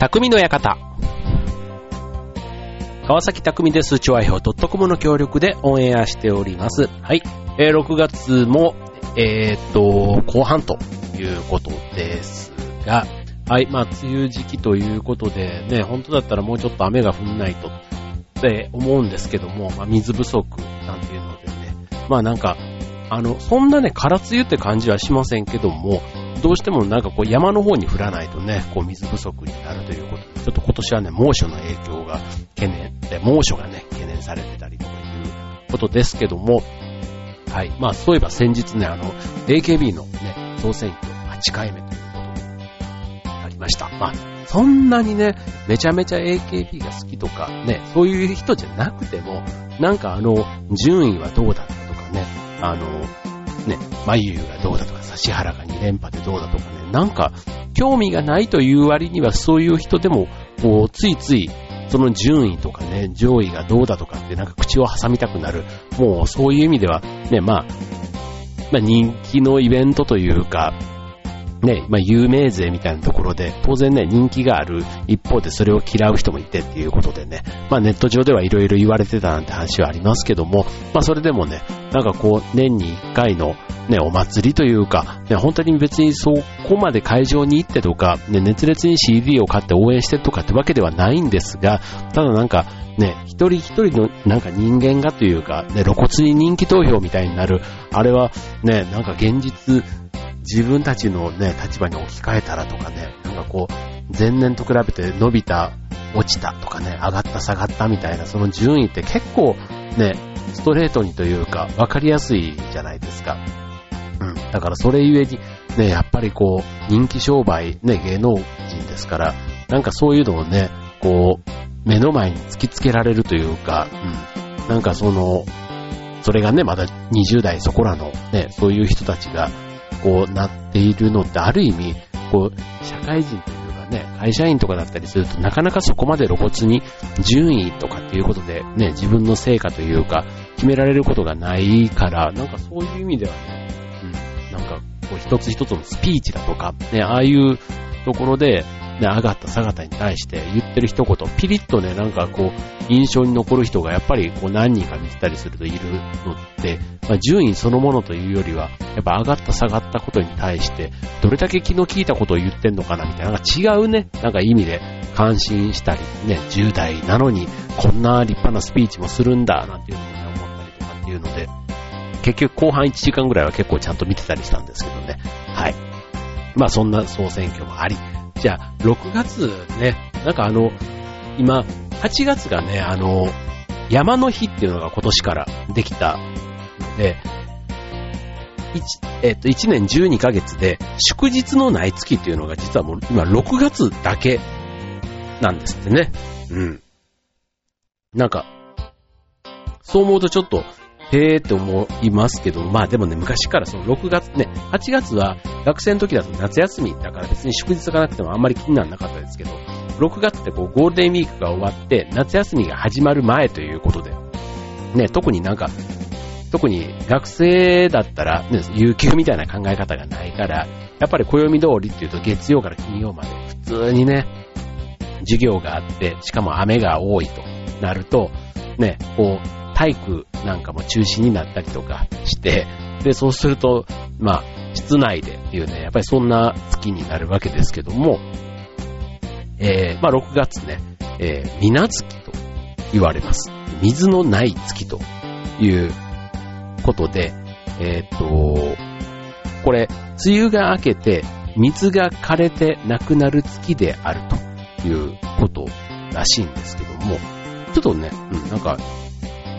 匠の館。川崎匠です。チョアヒョトコムの協力でオンエアしております。はい。えー6月も、えーっと、後半ということですが、はい。まあ、梅雨時期ということでね、本当だったらもうちょっと雨が降んないとって思うんですけども、まあ、水不足なんていうのでね、まあなんか、あの、そんなね、空梅雨って感じはしませんけども、どうしてもなんかこう山の方に降らないとね、こう水不足になるということで、ちょっと今年はね、猛暑の影響が懸念、猛暑がね、懸念されてたりとかいうことですけども、はい。まあそういえば先日ね、あの、AKB のね、総選挙8回目ということになりました。まあ、そんなにね、めちゃめちゃ AKB が好きとかね、そういう人じゃなくても、なんかあの、順位はどうだったとかね、あの、ね、まゆゆがどうだとか、指原が2連覇でどうだとかね、なんか、興味がないという割にはそういう人でも、こう、ついつい、その順位とかね、上位がどうだとかってなんか口を挟みたくなる。もうそういう意味では、ね、まあ、まあ人気のイベントというか、ね、まあ有名税みたいなところで、当然ね、人気がある一方でそれを嫌う人もいてっていうことでね、まあネット上ではいろいろ言われてたなんて話はありますけども、まあそれでもね、なんかこう、年に一回のね、お祭りというか、ね、本当に別にそこまで会場に行ってとか、ね、熱烈に CD を買って応援してとかってわけではないんですが、ただなんか、ね、一人一人のなんか人間がというか、ね、露骨に人気投票みたいになる、あれはね、なんか現実、自分たちのね、立場に置き換えたらとかね、なんかこう、前年と比べて伸びた、落ちたとかね、上がった下がったみたいな、その順位って結構ね、ストレートにというか、わかりやすいじゃないですか。うん。だからそれゆえに、ね、やっぱりこう、人気商売、ね、芸能人ですから、なんかそういうのをね、こう、目の前に突きつけられるというか、うん。なんかその、それがね、まだ20代そこらのね、そういう人たちが、こうなっているのってある意味、こう、社会人というかね、会社員とかだったりするとなかなかそこまで露骨に順位とかっていうことでね、自分の成果というか、決められることがないから、なんかそういう意味ではね、うん、なんかこう一つ一つのスピーチだとか、ね、ああいうところで、ね、上がった下がったに対して言ってる一言、ピリッとね、なんかこう、印象に残る人がやっぱりこう何人か見てたりするといるのって、まあ、順位そのものというよりは、やっぱ上がった下がったことに対して、どれだけ気の利いたことを言ってんのかなみたいな、なんか違うね、なんか意味で感心したり、ね、10代なのにこんな立派なスピーチもするんだ、なんていうのをね、思ったりとかっていうので、結局後半1時間ぐらいは結構ちゃんと見てたりしたんですけどね。はい。まあそんな総選挙もあり。じゃあ、6月ね、なんかあの、今、8月がね、あの、山の日っていうのが今年からできたので、1, えっと1年12ヶ月で祝日のない月っていうのが実はもう今6月だけなんですってね。うん。なんか、そう思うとちょっと、へーって思いますけど、まあでもね、昔からその6月ね、8月は学生の時だと夏休みだから別に祝日がなくてもあんまり気にならなかったですけど、6月ってこうゴールデンウィークが終わって夏休みが始まる前ということで、ね、特になんか、特に学生だったら、ね、有給みたいな考え方がないから、やっぱり暦通りっていうと月曜から金曜まで普通にね、授業があって、しかも雨が多いとなると、ね、こう、体育なんかも中止になったりとかして、で、そうすると、まあ、室内でっていうね、やっぱりそんな月になるわけですけども、えー、まあ6月ね、えー、水月と言われます。水のない月ということで、えっ、と、これ、梅雨が明けて、水が枯れてなくなる月であるということらしいんですけども、ちょっとね、うん、なんか、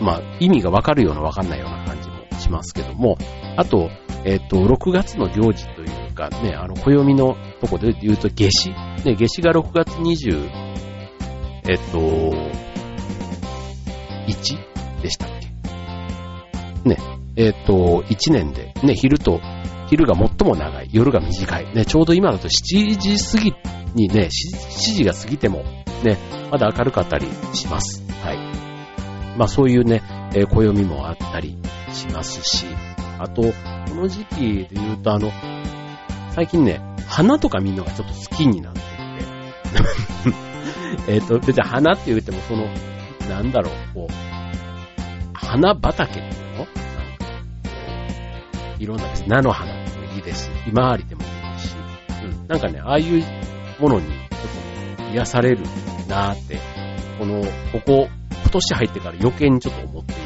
まあ、意味がわかるようなわかんないような感じもしますけども、あと、えっ、と、6月の行事というかね、あの、暦のとこで言うと夏至。ね、夏至が6月20、えっ、と、1でしたっけ？ね、えっ、と、1年で、ね、昼と、昼が最も長い、夜が短い。ね、ちょうど今だと7時過ぎにね、7時が過ぎても、ね、まだ明るかったりします。まあそういうね、えー、暦もあったりしますし、あと、この時期で言うとあの、最近ね、花とか見るのがちょっと好きになっていて、えっと、別に花って言ってもその、なんだろう、こう、花畑っていうの？なんか、いろんなです。菜の花でもいいです、ひまわりでもいいですし、うん、なんかね、ああいうものにちょっと癒されるなーって、この、ここ、今年入ってから余計にちょっと思っていて、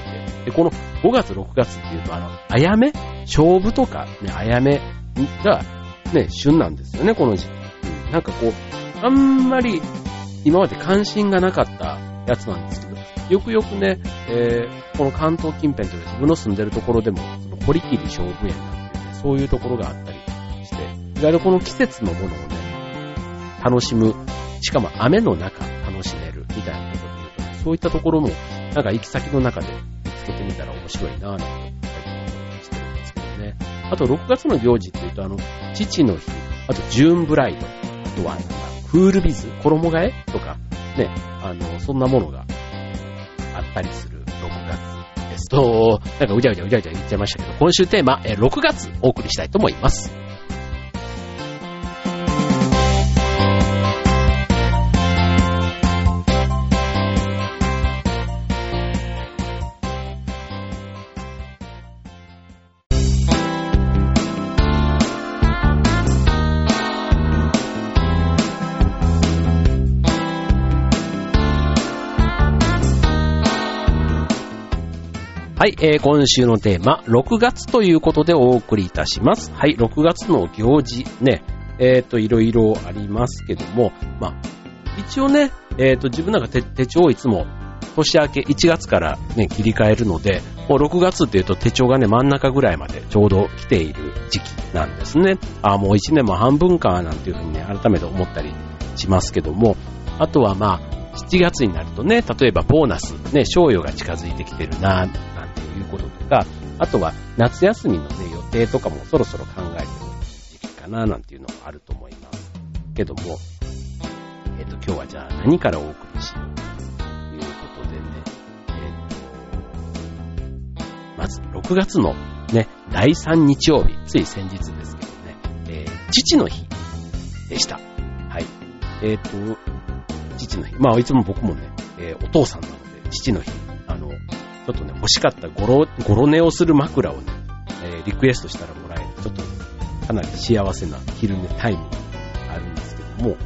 で、この5月、6月っていうと、あの、あやめ？勝負とか、ね、あやめが、ね、旬なんですよね、この時期。なんかこう、あんまり今まで関心がなかったやつなんですけど、よくよくね、えー、この関東近辺というか自分の住んでるところでも、その堀切勝負園なんていうね、そういうところがあったりして、意外とこの季節のものをね、楽しむ、しかも雨の中そういったところも、なんか行き先の中で見つけてみたら面白いなぁなんて思ったりしてるんですけどね。あと6月の行事っていうと、あの、父の日、あとジューンブライド、あとは、クールビズ、衣替えとか、ね、あの、そんなものがあったりする6月ですと、なんかうじゃうじゃうじゃうじゃ言っちゃいましたけど、今週テーマ、6月お送りしたいと思います。はい、えー、今週のテーマ、6月ということでお送りいたします。はい、6月の行事、ね、えっ、ー、と、いろいろありますけども、まあ、一応ね、えっ、ー、と、自分なんか手手帳をいつも年明け1月からね、切り替えるので、もう6月っていうと手帳がね、真ん中ぐらいまでちょうど来ている時期なんですね。あもう1年も半分かなんていうふうにね、改めて思ったりしますけども、あとはまあ、7月になるとね、例えばボーナス、ね、賞与が近づいてきてるな、いうこととか、あとは夏休みのね、予定とかもそろそろ考えてる時期かななんていうのもあると思いますけども、えっ、ー、と、今日はじゃあ何からお送りしようということでね、えっ、ー、と、まず6月のね、第3日曜日、つい先日ですけどね、えー、父の日でした。はい。えっ、と、父の日。まあ、いつも僕もね、えお父さんなので、父の日ちょっとね、欲しかったゴロ、ゴロ寝をする枕をね、えー、リクエストしたらもらえる、ちょっとかなり幸せな昼寝タイムがあるんですけども、えっ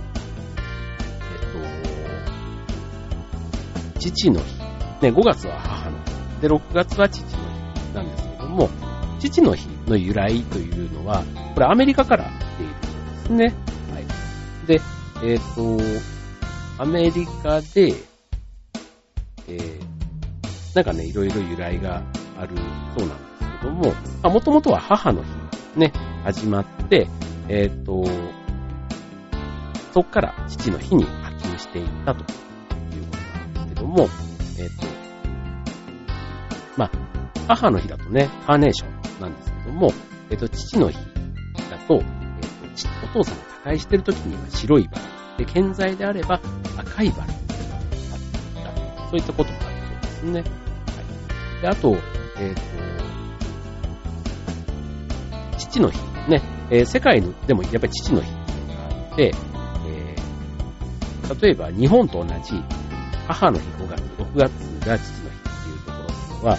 と、父の日。ね、5月は母の日。で、6月は父の日なんですけども、父の日の由来というのは、これアメリカから来ているんですね。はい。で、えっ、と、アメリカで、えー、なんかね、いろいろ由来があるそうなんですけども、まもともとは母の日ね、始まって、えっ、ー、と、そこから父の日に波及していったということなんですけども、えっ、ー、と、まあ、母の日だとね、カーネーションなんですけども、えっ、ー、と、父の日だと、えっ、と、お父さんが他界してる時には白いバラ、で、健在であれば赤いバラがあった。そういったこともあるそうですね。で、あと、えっ、ー、と、父の日、ね、えー、世界のでもやっぱり父の日っていうのがあって、えー、例えば日本と同じ母の日5月、6月が父の日っていうところっていうのは、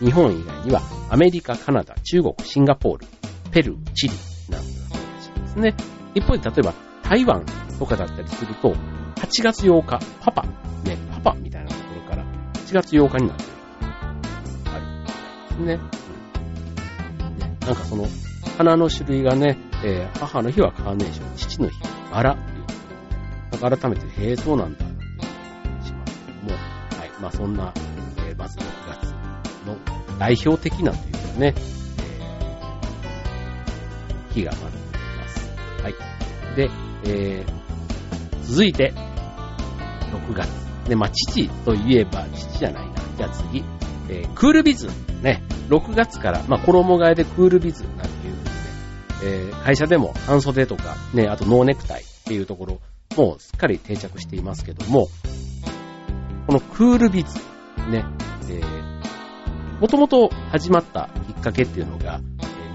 日本以外にはアメリカ、カナダ、中国、シンガポール、ペルー、チリなんかがそうですね。一方で例えば台湾とかだったりすると、8月8日、パパ、ね、パパみたいなところから8月8日になってね。ねなんかその、花の種類がね、えー、母の日はカーネーション、父の日はバラっていうなんか改めて、へえ、そうなんだ、っていうしますけども、はい。まあそんな、えー、まず6月の代表的なというかね、えー、日がまずあります。はい。で、えー、続いて、6月。で、まあ、父といえば、父じゃないな。じゃあ次、えー、クールビズ。ね、6月から、まあ、衣替えでクールビズなんていう風にね、えー、会社でも半袖とか、ね、あとノーネクタイっていうところ、もうすっかり定着していますけども、このクールビズ、ね、えー、もともと始まったきっかけっていうのが、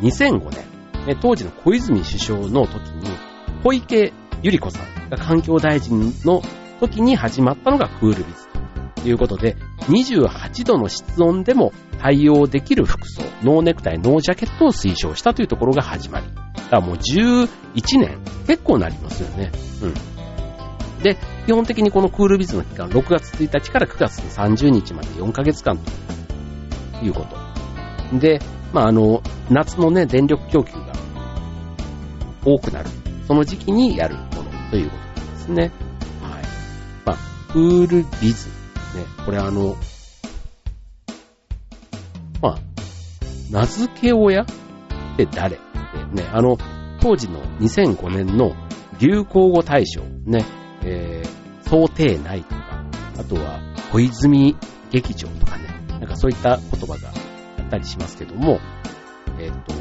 2005年、当時の小泉首相の時に、小池百合子さんが環境大臣の時に始まったのがクールビズということで、28度の室温でも対応できる服装、ノーネクタイ、ノージャケットを推奨したというところが始まり。だからもう11年、結構なりますよね。うん。で、基本的にこのクールビズの期間、6月1日から9月30日まで4ヶ月間ということ。で、まあ、あの、夏のね、電力供給が多くなる。その時期にやるものということですね。はい。まあ、クールビズ。ね、これあの、まあ、名付け親って誰？ってね、あの、当時の2005年の流行語大賞、ね、えー、想定内とか、あとは小泉劇場とかね、なんかそういった言葉があったりしますけども、えっ、ー、と、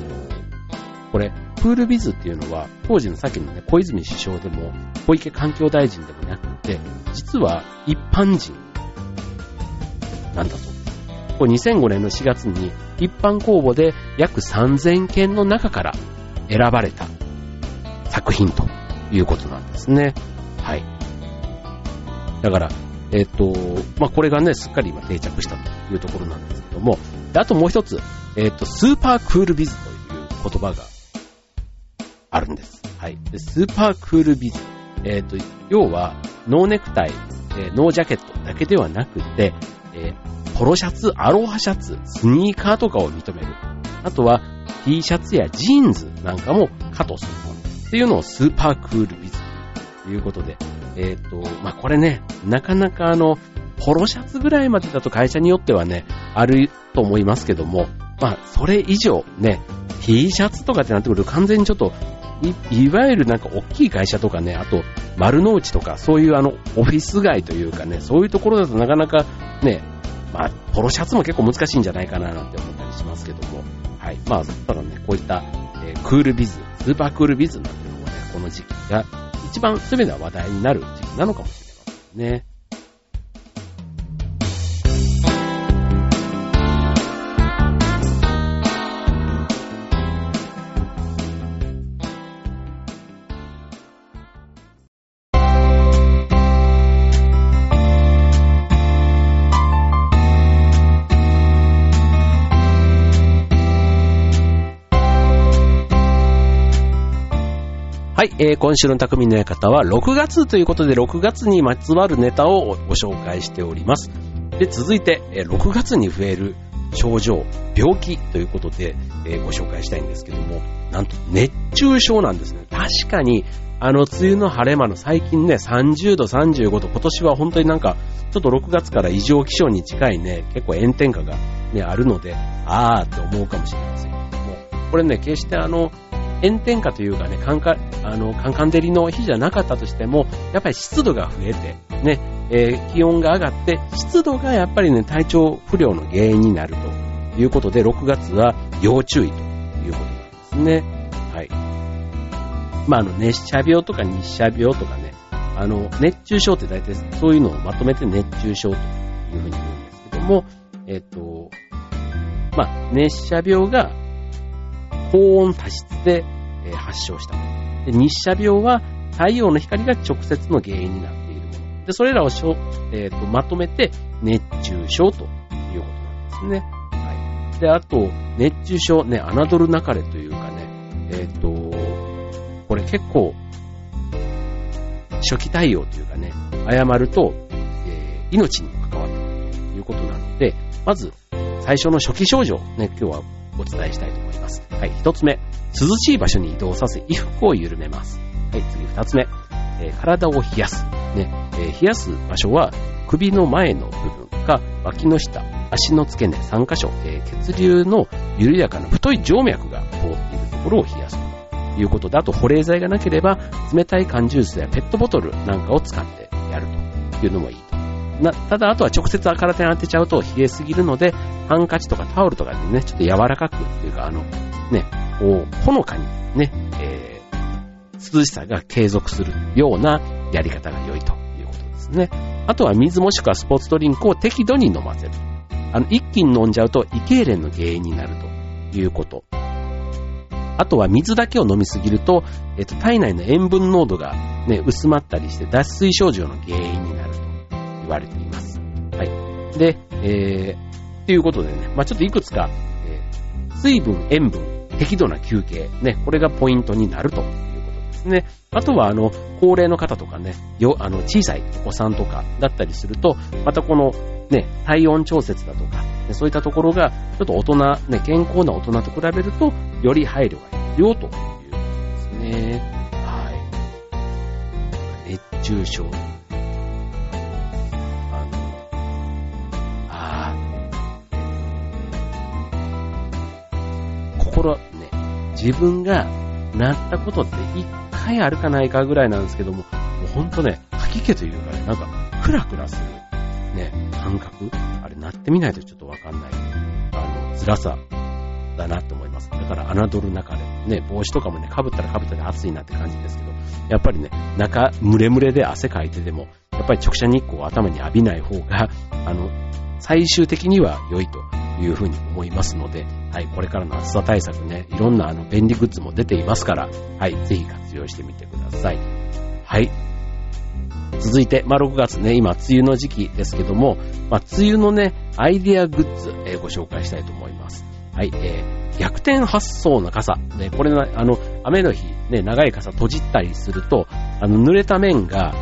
これ、プールビズっていうのは、当時のさっきのね、小泉首相でも、小池環境大臣でもなくて、実は一般人なんだそうです。これ2005年の4月に一般公募で約3000件の中から選ばれた作品ということなんですね。はい。だから、えっ、と、まあ、これがね、すっかり今定着したというところなんですけども、であともう一つ、えっ、と、スーパークールビズという言葉があるんです。はい。でスーパークールビズ。えっ、と、要は、ノーネクタイ、えノージャケットだけではなくて、えポロシャツ、アロハシャツ、スニーカーとかを認める。あとは、T シャツやジーンズなんかも可とする。っていうのをスーパークールビズということで。えっ、と、まあ、これね、なかなかあの、ポロシャツぐらいまでだと会社によってはね、あると思いますけども、まあ、それ以上ね、T シャツとかってなってくると完全にちょっとい、いわゆるなんか大きい会社とかね、あと丸の内とかそういうあのオフィス街というかね、そういうところだとなかなかね、まあ、ポロシャツも結構難しいんじゃないかななんて思ったりしますけども、はい。まあ、ただね、こういった、えー、クールビズ、スーパークールビズなんていうのもね、この時期が一番すべて話題になる時期なのかもしれませんね。はい、えー、今週の匠の館は6月ということで6月にまつわるネタをご紹介しております。で、続いて、えー、6月に増える症状、病気ということで、えー、ご紹介したいんですけども、なんと熱中症なんですね。確かに、あの、梅雨の晴れ間の最近ね、30度、35度、今年は本当になんか、ちょっと6月から異常気象に近いね、結構炎天下がね、あるので、あーって思うかもしれませんけども、これね、決してあの、炎天下というかね、カンカあの、カンカン照りの日じゃなかったとしても、やっぱり湿度が増えて、ね、えー、気温が上がって、湿度がやっぱりね、体調不良の原因になるということで、6月は要注意ということなんですね。はい。まあ、あの、熱射病とか日射病とかね、あの、熱中症って大体そういうのをまとめて熱中症というふうに言うんですけども、えっ、と、まあ、熱射病が高温多湿で、発症した。で日射病は太陽の光が直接の原因になっているもの。で、それらをしょ、えーと、まとめて熱中症ということなんですね。はい。で、あと、熱中症、ね、侮るなかれというかね、えっ、ー、と、これ結構、初期対応というかね、誤ると、えー、命に関わるということなので、まず、最初の初期症状、ね、今日はお伝えしたいと思います。はい、一つ目、涼しい場所に移動させ、衣服を緩めます。はい、次二つ目、えー、体を冷やす。ね、えー、冷やす場所は、首の前の部分か、脇の下、足の付け根3箇所、えー、血流の緩やかな太い静脈が通っているところを冷やすということで、あと保冷剤がなければ、冷たい缶ジュースやペットボトルなんかを使ってやるというのもいい。なただ、あとは直接体に当てちゃうと冷えすぎるので、ハンカチとかタオルとかでね、ちょっと柔らかくっていうか、あの、ね、こう、ほのかにね、えー、涼しさが継続するようなやり方が良いということですね。あとは水もしくはスポーツドリンクを適度に飲ませる。あの、一気に飲んじゃうと胃痙攣の原因になるということあとは水だけを飲みすぎると、えっ、と、体内の塩分濃度がね、薄まったりして脱水症状の原因になる言われています。はい。で、えー、ということでね、まあちょっといくつか、えー、水分、塩分、適度な休憩、ね、これがポイントになるということですね。あとは、あの、高齢の方とかね、よ、あの、小さいお子さんとかだったりすると、またこの、ね、体温調節だとか、ね、そういったところが、ちょっと大人、ね、健康な大人と比べると、より配慮が必要ということですね。はい。熱中症。心、ね、自分がなったことって一回あるかないかぐらいなんですけども、もうほんとね、吐き気というかね、なんか、クラクラする、ね、感覚あれ、なってみないとちょっとわかんない、あの、辛さだなって思います。だから、侮る中で、ね、帽子とかもね、被ったら被ったで暑いなって感じですけど、やっぱりね、中、ムレムレで汗かいてでも、やっぱり直射日光を頭に浴びない方が、あの、最終的には良いというふうに思いますので、はい、これからの暑さ対策ね、いろんなあの便利グッズも出ていますから、はい、ぜひ活用してみてください。はい。続いて、まあ、6月ね、今、梅雨の時期ですけども、まあ、梅雨のね、アイデアグッズ、えー、ご紹介したいと思います。はい、えー、逆転発想の傘。ね、これね、あの、雨の日、ね、長い傘閉じたりすると、あの、濡れた面が、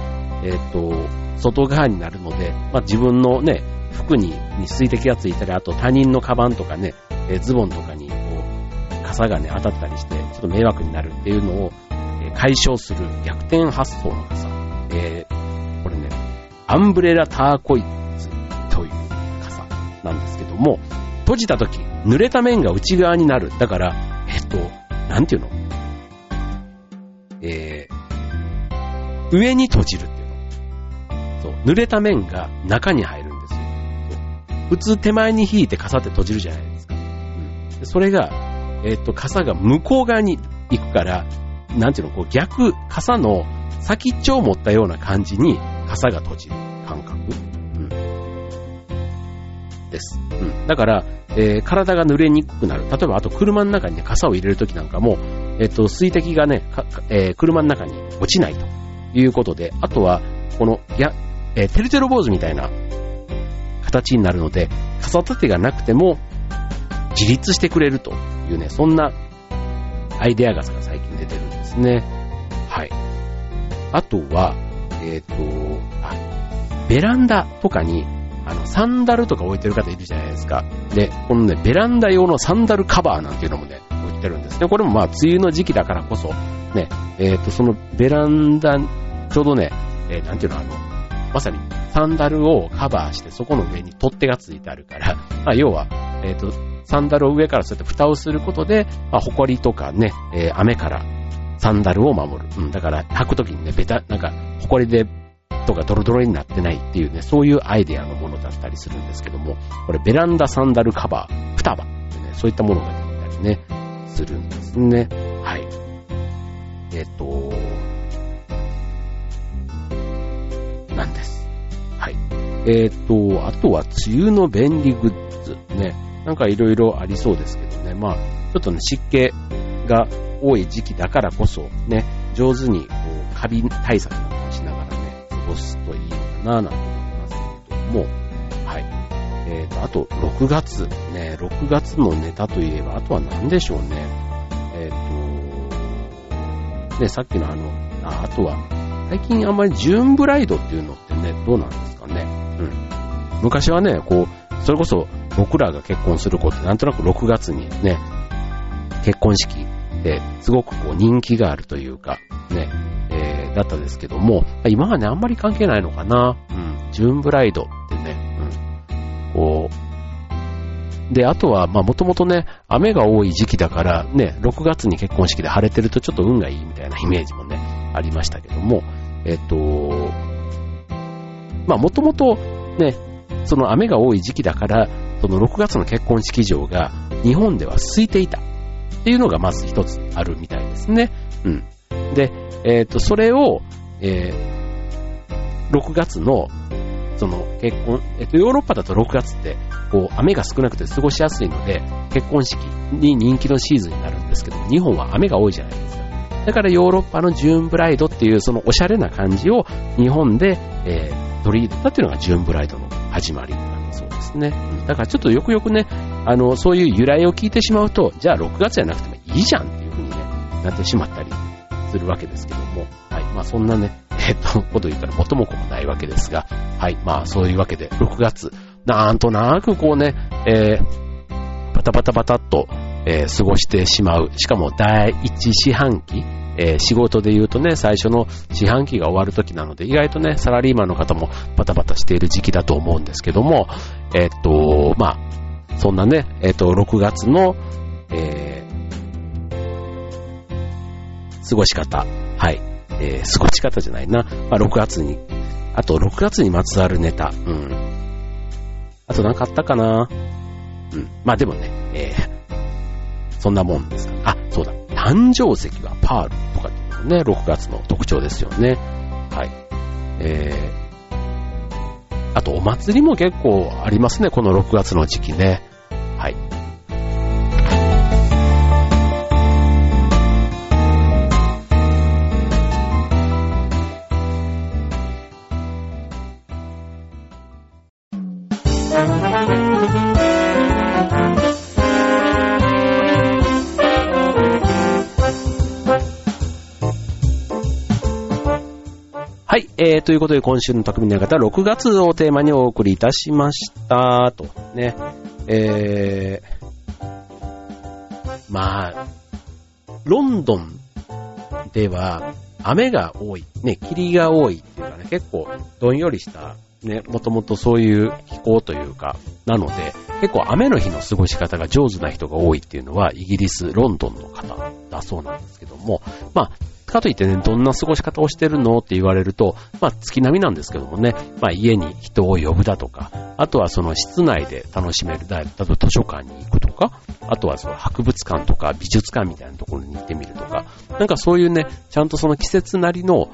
えっ、ー、と、外側になるので、まあ、自分のね、服にに水滴がついたり、あと他人のカバンとかね、えズボンとかにこう、傘がね、当たったりして、ちょっと迷惑になるっていうのを、え解消する逆転発想の傘。えー、これね、アンブレラターコイズという傘なんですけども、閉じた時、濡れた面が内側になる。だから、えっと、なんていうの？えー、上に閉じるっていうの。そう、濡れた面が中に入る。普通手前に引いて傘って閉じるじゃないですか。うん。それが、えっ、と、傘が向こう側に行くから、なんていうの、こう逆、傘の先っちょを持ったような感じに傘が閉じる感覚。うん。です。うん。だから、えー、体が濡れにくくなる。例えば、あと車の中にね、傘を入れるときなんかも、えっ、と、水滴がね、えー、車の中に落ちないということで、あとは、この、や、えー、てるてる坊主みたいな形になるので、傘立てがなくても自立してくれるというね、そんなアイデア傘が最近出てるんですね。はい。あとは、えっ、ー、と、ベランダとかに、あの、サンダルとか置いてる方いるじゃないですか。で、このね、ベランダ用のサンダルカバーなんていうのもね、置いてるんですね。これもまあ、梅雨の時期だからこそ、ね、えっ、ー、と、そのベランダ、ちょうどね、えー、なんていうの、あの、まさにサンダルをカバーして、そこの上に取っ手がついてあるから、まあ、要は、えっ、ー、と、サンダルを上からそうやって蓋をすることで、まあ、埃とかね、えー、雨からサンダルを守る。うん、だから、履くときにね、ベタ、なんか、埃で、とかドロドロになってないっていうね、そういうアイデアのものだったりするんですけども、これベランダサンダルカバー、双葉ってね、そういったものが出たりね、するんですね。はい。えっ、ー、と、なんです。はい。えっ、ー、と、あとは梅雨の便利グッズね。なんかいろいろありそうですけどね。まあ、ちょっとね、湿気が多い時期だからこそ、ね、上手にこうカビ対策なんかをしながらね、過ごすといいのかな、なんて思いますけれども、はい。えっ、ー、と、あと、6月、ね、6月のネタといえば、あとは何でしょうね。えっ、ー、と、ね、さっきのあの、ああとは、最近あんまりジューンブライドっていうのってね、どうなんですかね。うん。昔はね、こう、それこそ僕らが結婚する子ってなんとなく6月にね、結婚式ですごくこう人気があるというか、ね、えー、だったですけども、今はね、あんまり関係ないのかな。うん。ジューンブライドってね、うん。こう、で、あとは、まあ、もともとね、雨が多い時期だから、ね、6月に結婚式で晴れてるとちょっと運がいいみたいなイメージもね、ありましたけども、えっと、まあもともとね、その雨が多い時期だから、その6月の結婚式場が日本では空いていたっていうのがまず一つあるみたいですね。うん。で、えっ、と、それを、えー、6月のその結婚、えっと、ヨーロッパだと6月って、こう、雨が少なくて過ごしやすいので、結婚式に人気のシーズンになるんですけど、日本は雨が多いじゃないですか。だからヨーロッパのジューンブライドっていうそのおしゃれな感じを日本で、えー、取り入れたっていうのがジューンブライドの始まりなんそうですね。だからちょっとよくよくね、あの、そういう由来を聞いてしまうと、じゃあ6月じゃなくてもいいじゃんっていう風にね、なってしまったりするわけですけども、はい。まあそんなね、えっと、こと言ったら元も子もないわけですが、はい。まあそういうわけで、6月、なんとなくこうね、えー、バタバタバタっと、えー、過ごしてしまう。しかも第一四半期、えー、仕事で言うとね、最初の四半期が終わる時なので、意外とね、サラリーマンの方もバタバタしている時期だと思うんですけども、えっと、まあ、そんなね、えっと、6月の、え、過ごし方、はい、え、過ごし方じゃないな、まあ、6月に、あと6月にまつわるネタ、うん。あと何かあったかな。うん。まあでもね、えー、そんなもんですか。あ、そうだ。誕生石はパールとかっていうのね、6月の特徴ですよね。はい。えー、あとお祭りも結構ありますね、この6月の時期ね。えー、ということで今週の匠の方、6月をテーマにお送りいたしました。と、ね。えー、まあ、ロンドンでは雨が多い、ね、霧が多いっていうかね、結構どんよりしたね、もともとそういう気候というか、なので、結構雨の日の過ごし方が上手な人が多いっていうのは、イギリス、ロンドンの方だそうなんですけども、まあ、かといってね、どんな過ごし方をしてるのって言われると、まあ、月並みなんですけどもね、まあ、家に人を呼ぶだとか、あとはその室内で楽しめる、だと図書館に行くとか、あとはその博物館とか美術館みたいなところに行ってみるとか、なんかそういうね、ちゃんとその季節なりの、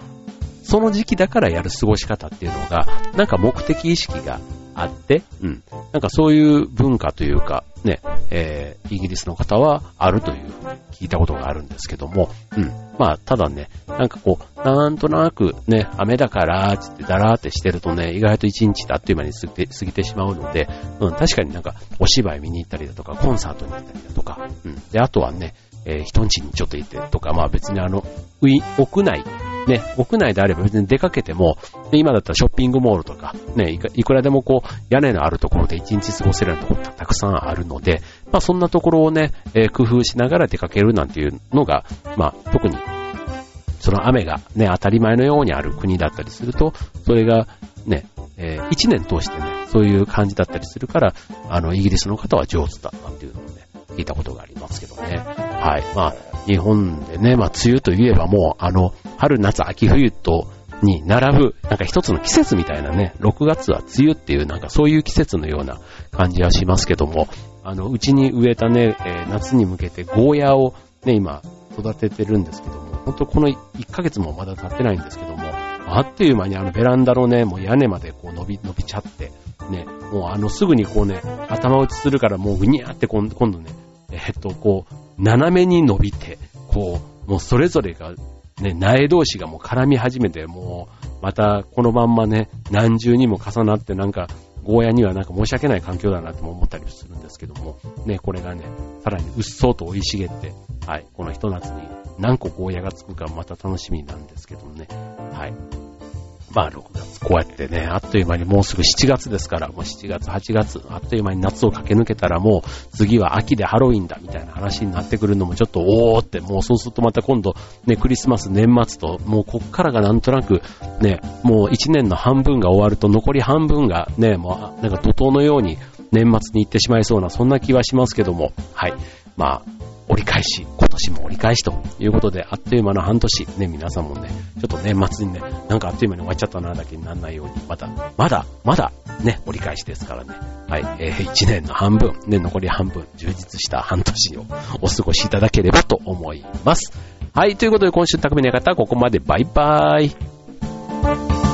その時期だからやる過ごし方っていうのが、なんか目的意識があって、うん。なんかそういう文化というか、ね、えー、イギリスの方はあるという聞いたことがあるんですけども、うん。まあ、ただね、なんかこう、なんとなくね、雨だから、つってだらーってしてるとね、意外と一日あっという間に過ぎて過ぎてしまうので、うん、確かになんかお芝居見に行ったりだとか、コンサートに行ったりだとか、うん。で、あとはね、えー、人んちにちょっと行ってとか、まあ別にあの、屋内ね、屋内であれば別に出かけても、で今だったらショッピングモールとか、ね、いくらでもこう、屋根のあるところで一日過ごせるようなところがたくさんあるので、まあそんなところをね、えー、工夫しながら出かけるなんていうのが、まあ特に、その雨がね、当たり前のようにある国だったりすると、それがね、えー、一年通してね、そういう感じだったりするから、あの、イギリスの方は上手だったっていうのをね、聞いたことがありますけどね。はい。まあ、日本でね、まあ、梅雨といえばもう、あの、春、夏、秋、冬と、に並ぶ、なんか一つの季節みたいなね、6月は梅雨っていうなんかそういう季節のような感じはしますけども、あの、うちに植えたね、えー、夏に向けてゴーヤーをね、今育ててるんですけども、本当この1ヶ月もまだ経ってないんですけども、あっという間にあのベランダのね、もう屋根までこう伸び、伸びちゃって、ね、もうあのすぐにこうね、頭打ちするからもうぐにゃって今度ね、えっと、こう、斜めに伸びて、こう、もうそれぞれが、ね、苗同士がもう絡み始めて、もう、またこのまんまね、何重にも重なってなんか、ゴーヤにはなんか申し訳ない環境だなとも思ったりするんですけども、ね、これがね、さらにうっそうと生い茂って、はい、このひと夏に何個ゴーヤがつくかまた楽しみなんですけどもね、はい。まあ6月、こうやってね、あっという間にもうすぐ7月ですから、もう7月、8月、あっという間に夏を駆け抜けたらもう次は秋でハロウィンだみたいな話になってくるのもちょっとおーって、もうそうするとまた今度ね、クリスマス、年末と、もうこっからがなんとなくね、もう1年の半分が終わると残り半分がね、もうなんか怒涛のように年末に行ってしまいそうな、そんな気はしますけども、はい。まあ、折り返し、今年も折り返しということで、あっという間の半年、ね、皆さんもね、ちょっと年末にね、なんかあっという間に終わっちゃったな、だけにならないように、まだ、まだ、まだ、ね、折り返しですからね。はい、えー、1年の半分、ね、残り半分、充実した半年をお過ごしいただければと思います。はい、ということで今週匠の方はここまでバイバーイ。